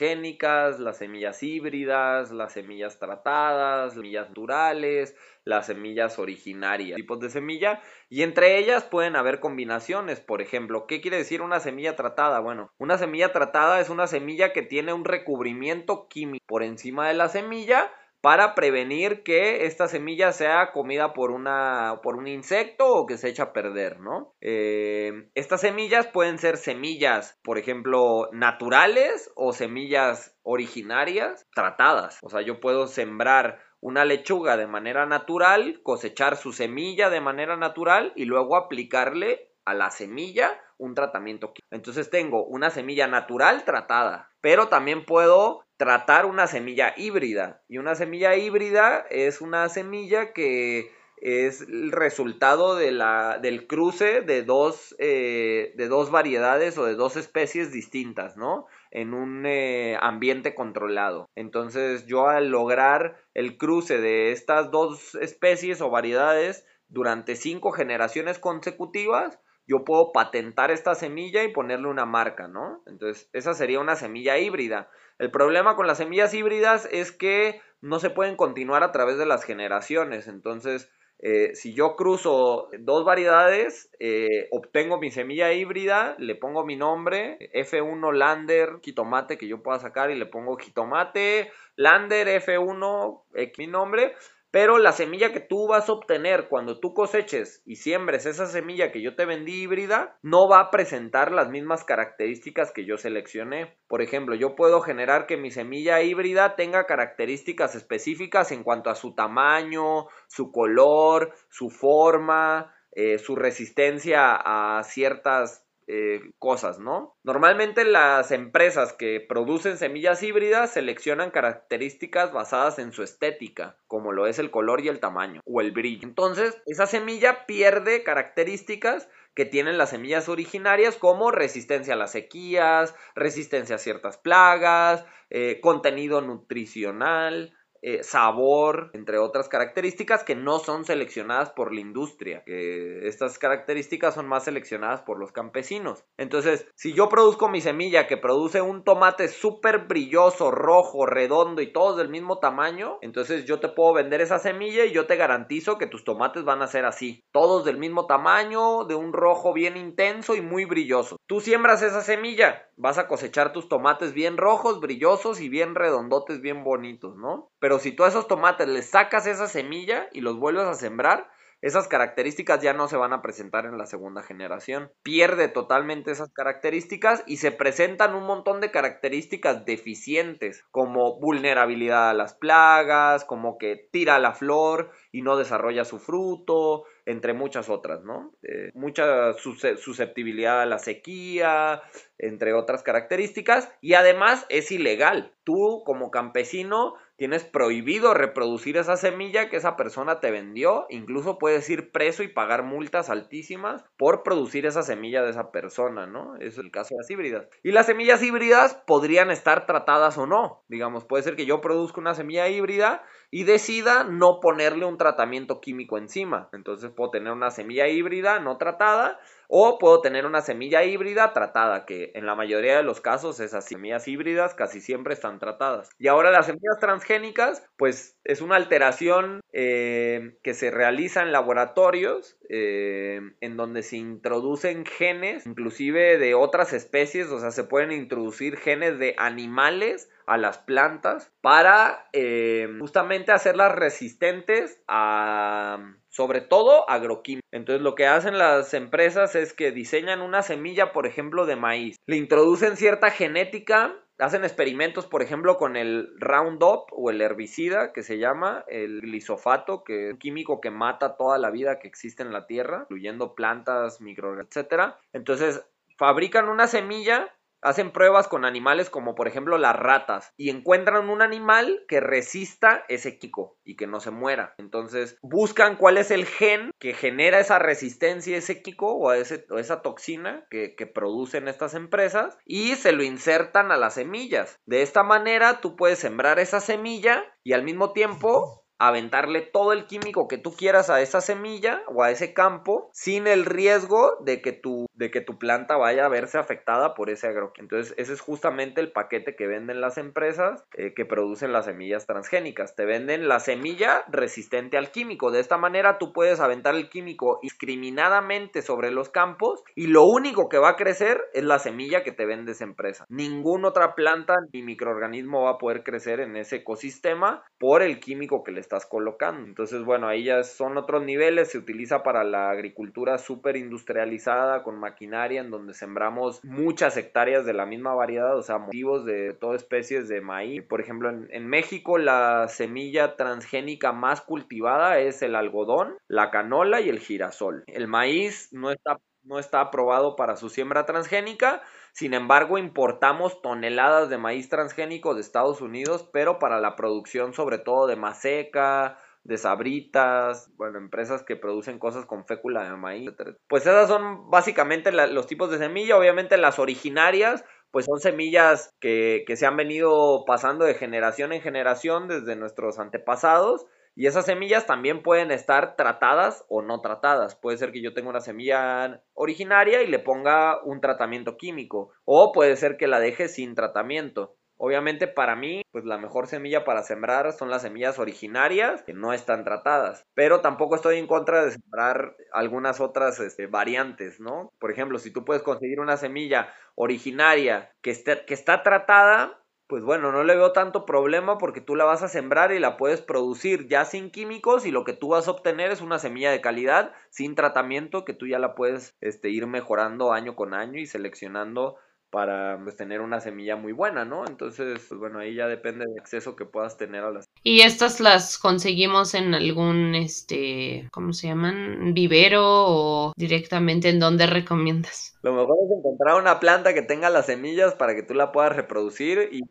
las semillas híbridas, las semillas tratadas, las semillas naturales, las semillas originarias, tipos de semilla, y entre ellas pueden haber combinaciones. Por ejemplo, ¿qué quiere decir una semilla tratada? Bueno, una semilla tratada es una semilla que tiene un recubrimiento químico por encima de la semilla para prevenir que esta semilla sea comida por, una, por un insecto o que se echa a perder, ¿no? Eh, estas semillas pueden ser semillas, por ejemplo, naturales o semillas originarias tratadas. O sea, yo puedo sembrar una lechuga de manera natural, cosechar su semilla de manera natural y luego aplicarle a la semilla un tratamiento. Entonces tengo una semilla natural tratada, pero también puedo tratar una semilla híbrida. Y una semilla híbrida es una semilla que es el resultado de la, del cruce de dos, eh, de dos variedades o de dos especies distintas, ¿no? En un eh, ambiente controlado. Entonces yo al lograr el cruce de estas dos especies o variedades durante cinco generaciones consecutivas, yo puedo patentar esta semilla y ponerle una marca, ¿no? Entonces, esa sería una semilla híbrida. El problema con las semillas híbridas es que no se pueden continuar a través de las generaciones. Entonces, eh, si yo cruzo dos variedades, eh, obtengo mi semilla híbrida, le pongo mi nombre, F1 Lander, jitomate que yo pueda sacar y le pongo jitomate, Lander F1, mi nombre, pero la semilla que tú vas a obtener cuando tú coseches y siembres esa semilla que yo te vendí híbrida, no va a presentar las mismas características que yo seleccioné. Por ejemplo, yo puedo generar que mi semilla híbrida tenga características específicas en cuanto a su tamaño, su color, su forma, eh, su resistencia a ciertas eh, cosas, ¿no? Normalmente las empresas que producen semillas híbridas seleccionan características basadas en su estética, como lo es el color y el tamaño, o el brillo. Entonces, esa semilla pierde características que tienen las semillas originarias como resistencia a las sequías, resistencia a ciertas plagas, eh, contenido nutricional, eh, sabor, entre otras características que no son seleccionadas por la industria. Estas características son más seleccionadas por los campesinos. Entonces, si yo produzco mi semilla que produce un tomate súper brilloso, rojo, redondo y todos del mismo tamaño, entonces yo te puedo vender esa semilla y yo te garantizo que tus tomates van a ser así. Todos del mismo tamaño, de un rojo bien intenso y muy brilloso. Tú siembras esa semilla, vas a cosechar tus tomates bien rojos, brillosos y bien redondotes, bien bonitos, ¿no? Pero si tú a esos tomates les sacas esa semilla y los vuelves a sembrar, esas características ya no se van a presentar en la segunda generación. Pierde totalmente esas características y se presentan un montón de características deficientes, como vulnerabilidad a las plagas, como que tira la flor y no desarrolla su fruto, entre muchas otras, ¿no? Eh, mucha susceptibilidad a la sequía, entre otras características, y además es ilegal. Tú como campesino tienes prohibido reproducir esa semilla que esa persona te vendió, incluso puedes ir preso y pagar multas altísimas por producir esa semilla de esa persona, ¿no? Es el caso de las híbridas. Y las semillas híbridas podrían estar tratadas o no. Digamos, puede ser que yo produzca una semilla híbrida y decida no ponerle un tratamiento químico encima. Entonces puedo tener una semilla híbrida no tratada o puedo tener una semilla híbrida tratada, que en la mayoría de los casos esas semillas híbridas casi siempre están tratadas. Y ahora las semillas transgénicas, pues es una alteración eh, que se realiza en laboratorios eh, en donde se introducen genes, inclusive de otras especies, o sea, se pueden introducir genes de animales a las plantas para eh, justamente hacerlas resistentes a sobre todo agroquímica. Entonces lo que hacen las empresas es que diseñan una semilla, por ejemplo, de maíz. Le introducen cierta genética, hacen experimentos, por ejemplo, con el Roundup o el herbicida que se llama el glisofato, que es un químico que mata toda la vida que existe en la tierra, incluyendo plantas, microorganismos, etc. Entonces fabrican una semilla hacen pruebas con animales como por ejemplo las ratas y encuentran un animal que resista ese químico y que no se muera. Entonces buscan cuál es el gen que genera esa resistencia, ese químico o, ese, esa toxina que producen estas empresas y se lo insertan a las semillas. De esta manera tú puedes sembrar esa semilla y al mismo tiempo aventarle todo el químico que tú quieras a esa semilla o a ese campo sin el riesgo de que tu, de que tu planta vaya a verse afectada por ese agroquímico. Entonces ese es justamente el paquete que venden las empresas eh, que producen las semillas transgénicas. Te venden la semilla resistente al químico. De esta manera tú puedes aventar el químico discriminadamente sobre los campos y lo único que va a crecer es la semilla que te vende esa empresa. Ninguna otra planta ni microorganismo va a poder crecer en ese ecosistema por el químico que les estás colocando. Entonces, bueno, ahí ya son otros niveles, se utiliza para la agricultura súper industrializada con maquinaria en donde sembramos muchas hectáreas de la misma variedad, o sea, motivos de todas especies de maíz. Por ejemplo, en, en México la semilla transgénica más cultivada es el algodón, la canola y el girasol. El maíz no está no está aprobado para su siembra transgénica, sin embargo, importamos toneladas de maíz transgénico de Estados Unidos, pero para la producción sobre todo de maseca, de sabritas, bueno, empresas que producen cosas con fécula de maíz, Pues esas son básicamente los tipos de semilla, obviamente las originarias, pues son semillas que se han venido pasando de generación en generación desde nuestros antepasados y esas semillas también pueden estar tratadas o no tratadas. Puede ser que yo tenga una semilla originaria y le ponga un tratamiento químico. O puede ser que la deje sin tratamiento. Obviamente para mí, pues la mejor semilla para sembrar son las semillas originarias que no están tratadas. Pero tampoco estoy en contra de sembrar algunas otras este, variantes, ¿no? Por ejemplo, si tú puedes conseguir una semilla originaria que, esté, que está tratada, pues bueno, no le veo tanto problema porque tú la vas a sembrar y la puedes producir ya sin químicos y lo que tú vas a obtener es una semilla de calidad sin tratamiento que tú ya la puedes este, ir mejorando año con año y seleccionando para pues, tener una semilla muy buena, ¿no? Entonces, pues bueno, ahí ya depende del acceso que puedas tener a las. Y estas las conseguimos en algún, este, ¿cómo se llaman? Vivero o directamente en donde recomiendas. Lo mejor es encontrar una planta que tenga las semillas para que tú la puedas reproducir y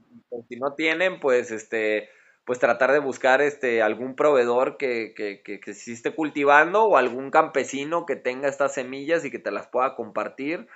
si no tienen, pues este pues tratar de buscar este algún proveedor que, que, que, que sí esté cultivando o algún campesino que tenga estas semillas y que te las pueda compartir.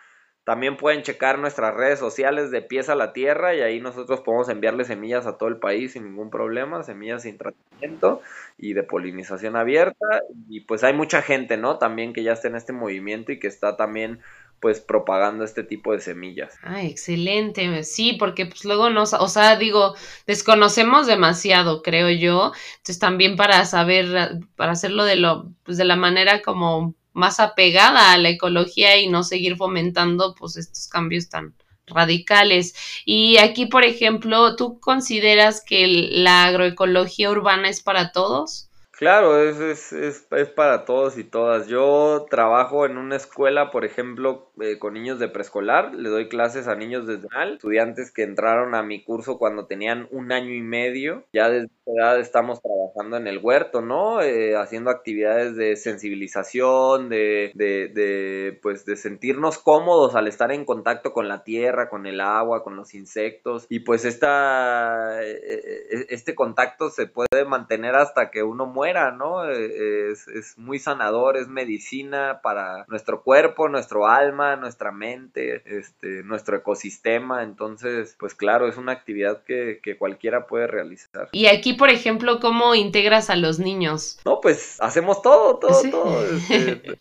También pueden checar nuestras redes sociales de pies a la tierra y ahí nosotros podemos enviarle semillas a todo el país sin ningún problema, semillas sin tratamiento y de polinización abierta. Y pues hay mucha gente, ¿no? También que ya está en este movimiento y que está también pues propagando este tipo de semillas. Ah, excelente, sí, porque pues luego nos, o sea, digo, desconocemos demasiado, creo yo, entonces también para saber, para hacerlo de lo, pues de la manera como más apegada a la ecología y no seguir fomentando pues estos cambios tan radicales. Y aquí, por ejemplo, ¿tú consideras que la agroecología urbana es para todos? Claro, es, es, es, para todos y todas. Yo trabajo en una escuela, por ejemplo, eh, con niños de preescolar. Le doy clases a niños desde mal, estudiantes que entraron a mi curso cuando tenían un año y medio. Ya desde edad estamos trabajando trabajando en el huerto, ¿no? Eh, haciendo actividades de sensibilización, de, de, de, pues, de sentirnos cómodos al estar en contacto con la tierra, con el agua, con los insectos. Y pues esta, eh, eh, este contacto se puede mantener hasta que uno muera, ¿no? Es, es muy sanador, es medicina para nuestro cuerpo, nuestro alma, nuestra mente, este, nuestro ecosistema. Entonces, pues claro, es una actividad que, que cualquiera puede realizar. Y aquí, por ejemplo, ¿cómo integras a los niños? No, pues hacemos todo, todo, todo. Este,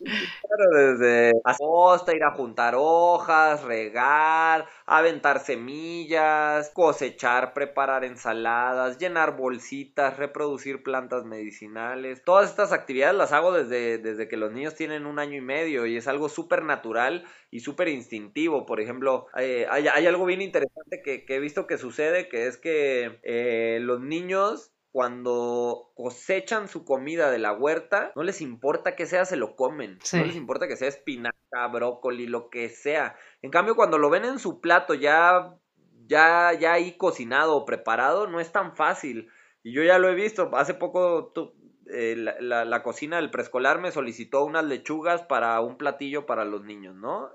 desde hasta ir a juntar hojas, regar, aventar semillas, cosechar, preparar ensaladas, llenar bolsitas, reproducir plantas medicinales. Todas estas actividades las hago desde, desde que los niños tienen un año y medio y es algo súper natural y súper instintivo. Por ejemplo, eh, hay, algo bien interesante que, he visto que sucede, que es que eh, los niños cuando cosechan su comida de la huerta, no les importa que sea, se lo comen. No les importa que sea espinaca, brócoli, lo que sea. En cambio, cuando lo ven en su plato ya, ya, ya ahí cocinado o preparado, no es tan fácil. Y yo ya lo he visto. Hace poco eh, la, la, cocina del preescolar me solicitó unas lechugas para un platillo para los niños, ¿no?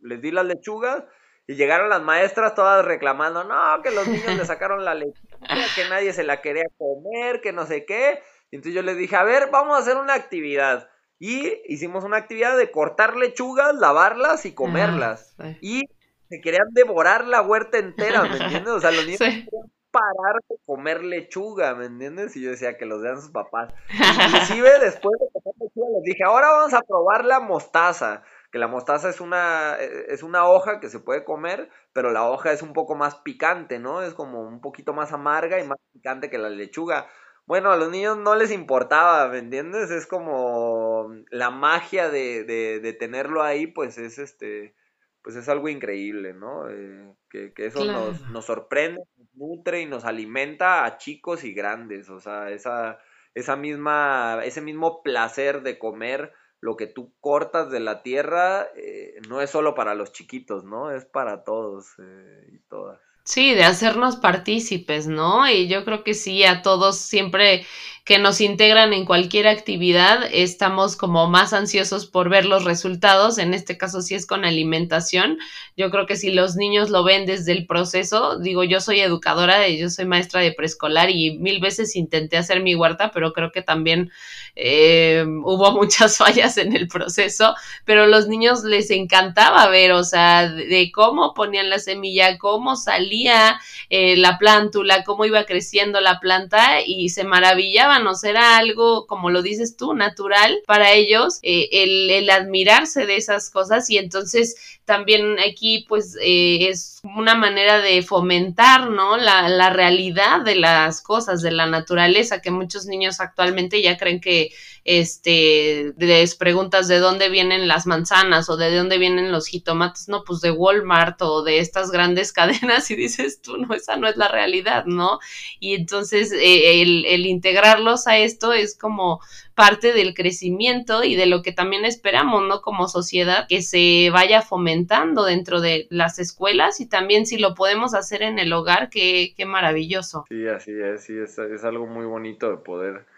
Les di las lechugas y llegaron las maestras todas reclamando, no, que los niños le sacaron la lechuga, que nadie se la quería comer, que no sé qué. Y entonces yo les dije, a ver, vamos a hacer una actividad. Y hicimos una actividad de cortar lechugas, lavarlas y comerlas. Y se querían devorar la huerta entera, ¿me entiendes? O sea, los niños querían parar de comer lechuga, ¿me entiendes? Y yo decía que los vean sus papás. Inclusive después de comer lechuga les dije, ahora vamos a probar la mostaza que la mostaza es una, eh, es una hoja que se puede comer, pero la hoja es un poco más picante, ¿no? Es como un poquito más amarga y más picante que la lechuga. Bueno, a los niños no les importaba, ¿me entiendes? Es como la magia de, de, tenerlo ahí, pues es este, pues es algo increíble, ¿no? Eh, que, eso nos, nos, sorprende, nos nutre y nos alimenta a chicos y grandes, o sea, esa, esa misma, ese mismo placer de comer lo que tú cortas de la tierra eh, no es solo para los chiquitos, ¿no? Es para todos eh, y todas. Sí, de hacernos partícipes, ¿no? Y yo creo que sí, a todos siempre que nos integran en cualquier actividad, estamos como más ansiosos por ver los resultados, en este caso si es con alimentación. Yo creo que si los niños lo ven desde el proceso, digo, yo soy educadora, yo soy maestra de preescolar y mil veces intenté hacer mi huerta, pero creo que también eh, hubo muchas fallas en el proceso, pero los niños les encantaba ver, o sea, de, cómo ponían la semilla, cómo salía eh, la plántula, cómo iba creciendo la planta y se maravillaban era algo, como lo dices tú, natural para ellos, eh, el, admirarse de esas cosas y entonces también aquí pues eh, es una manera de fomentar, ¿no? La, la realidad de las cosas, de la naturaleza, que muchos niños actualmente ya creen que este, les preguntas de dónde vienen las manzanas o de dónde vienen los jitomates, no, pues de Walmart o de estas grandes cadenas y dices tú, no, esa no es la realidad, ¿no? Y entonces eh, el, el integrarlos a esto es como parte del crecimiento y de lo que también esperamos, ¿no? Como sociedad, que se vaya fomentando dentro de las escuelas y también si lo podemos hacer en el hogar, qué, qué maravilloso. Sí, así es, sí, es, es algo muy bonito de poder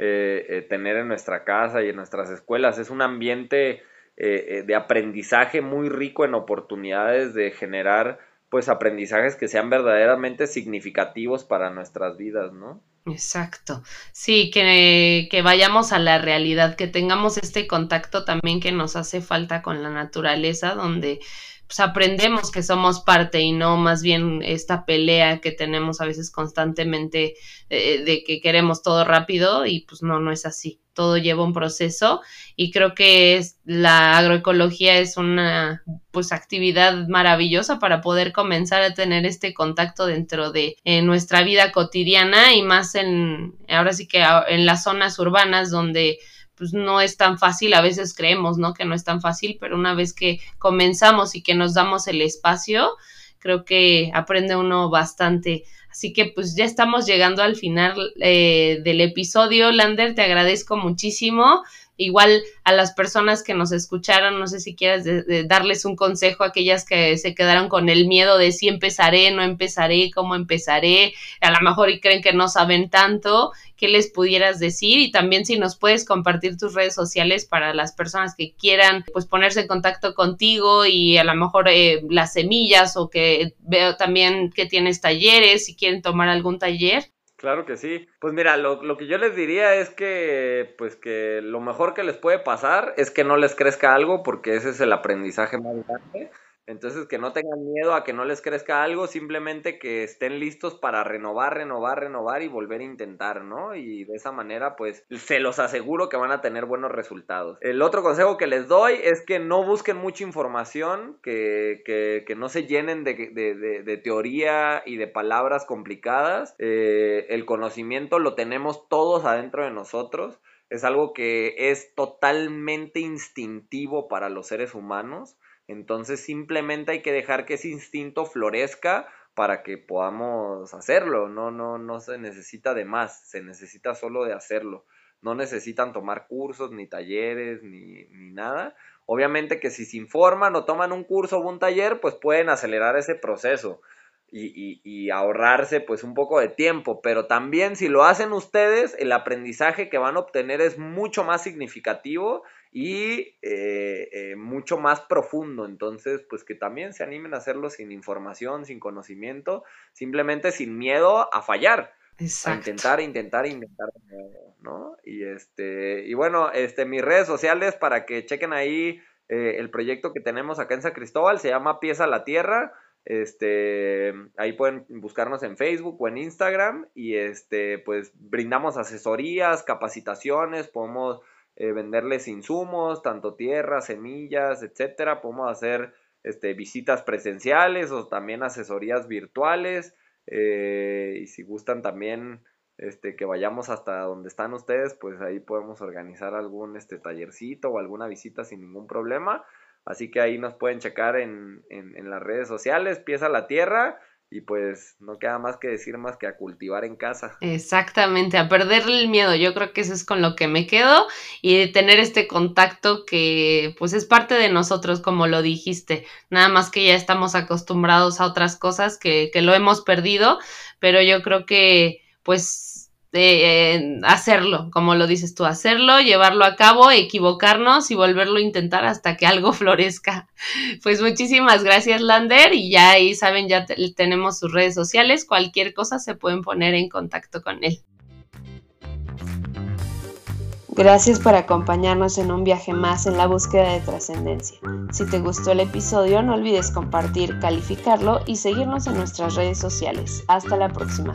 eh, eh, tener en nuestra casa y en nuestras escuelas. Es un ambiente eh, de aprendizaje muy rico en oportunidades de generar pues aprendizajes que sean verdaderamente significativos para nuestras vidas, ¿no? Exacto. Sí, que, que, vayamos a la realidad, que tengamos este contacto también que nos hace falta con la naturaleza, donde pues aprendemos que somos parte y no más bien esta pelea que tenemos a veces constantemente eh, de que queremos todo rápido y pues no, no es así. Todo lleva un proceso y creo que es, la agroecología es una pues actividad maravillosa para poder comenzar a tener este contacto dentro de nuestra vida cotidiana y más en ahora sí que en las zonas urbanas donde pues no es tan fácil, a veces creemos, ¿no? Que no es tan fácil, pero una vez que comenzamos y que nos damos el espacio, creo que aprende uno bastante. Así que pues ya estamos llegando al final eh, del episodio. Lander, te agradezco muchísimo. Igual a las personas que nos escucharon, no sé si quieras darles un consejo a aquellas que se quedaron con el miedo de si empezaré, no empezaré, cómo empezaré, a lo mejor y creen que no saben tanto, ¿qué les pudieras decir? Y también si nos puedes compartir tus redes sociales para las personas que quieran pues ponerse en contacto contigo y a lo mejor eh, las semillas o que veo también que tienes talleres, si quieren tomar algún taller. Claro que sí. Pues mira, lo, lo, que yo les diría es que, pues que lo mejor que les puede pasar es que no les crezca algo, porque ese es el aprendizaje más grande. Entonces, que no tengan miedo a que no les crezca algo, simplemente que estén listos para renovar, renovar, renovar y volver a intentar, ¿no? Y de esa manera, pues, se los aseguro que van a tener buenos resultados. El otro consejo que les doy es que no busquen mucha información, que, que, que no se llenen de, de, de, teoría y de palabras complicadas. Eh, el conocimiento lo tenemos todos adentro de nosotros. Es algo que es totalmente instintivo para los seres humanos. Entonces simplemente hay que dejar que ese instinto florezca para que podamos hacerlo. No, no, no se necesita de más, se necesita solo de hacerlo. No necesitan tomar cursos, ni talleres, ni, ni nada. Obviamente que si se informan o toman un curso o un taller, pues pueden acelerar ese proceso y, ahorrarse pues un poco de tiempo, pero también si lo hacen ustedes, el aprendizaje que van a obtener es mucho más significativo y eh, eh, mucho más profundo, entonces pues que también se animen a hacerlo sin información, sin conocimiento, simplemente sin miedo a fallar. A intentar, intentar, intentar ¿no? Y este, y bueno, este, mis redes sociales para que chequen ahí eh, el proyecto que tenemos acá en San Cristóbal, se llama Pieza la Tierra, este, ahí pueden buscarnos en Facebook o en Instagram y este, pues brindamos asesorías, capacitaciones, podemos eh, venderles insumos, tanto tierra, semillas, etcétera. Podemos hacer este, visitas presenciales o también asesorías virtuales. Eh, y si gustan también este, que vayamos hasta donde están ustedes, pues ahí podemos organizar algún este, tallercito o alguna visita sin ningún problema. Así que ahí nos pueden checar en, en, las redes sociales, Pieza la Tierra. Y pues no queda más que decir más que a cultivar en casa. Exactamente, a perderle el miedo. Yo creo que eso es con lo que me quedo y de tener este contacto que pues es parte de nosotros, como lo dijiste. Nada más que ya estamos acostumbrados a otras cosas que, que lo hemos perdido, pero yo creo que pues de hacerlo, como lo dices tú, hacerlo, llevarlo a cabo, equivocarnos y volverlo a intentar hasta que algo florezca. Pues muchísimas gracias, Lander, y ya ahí saben, ya tenemos sus redes sociales, cualquier cosa se pueden poner en contacto con él. Gracias por acompañarnos en un viaje más en la búsqueda de trascendencia. Si te gustó el episodio, no olvides compartir, calificarlo y seguirnos en nuestras redes sociales. Hasta la próxima.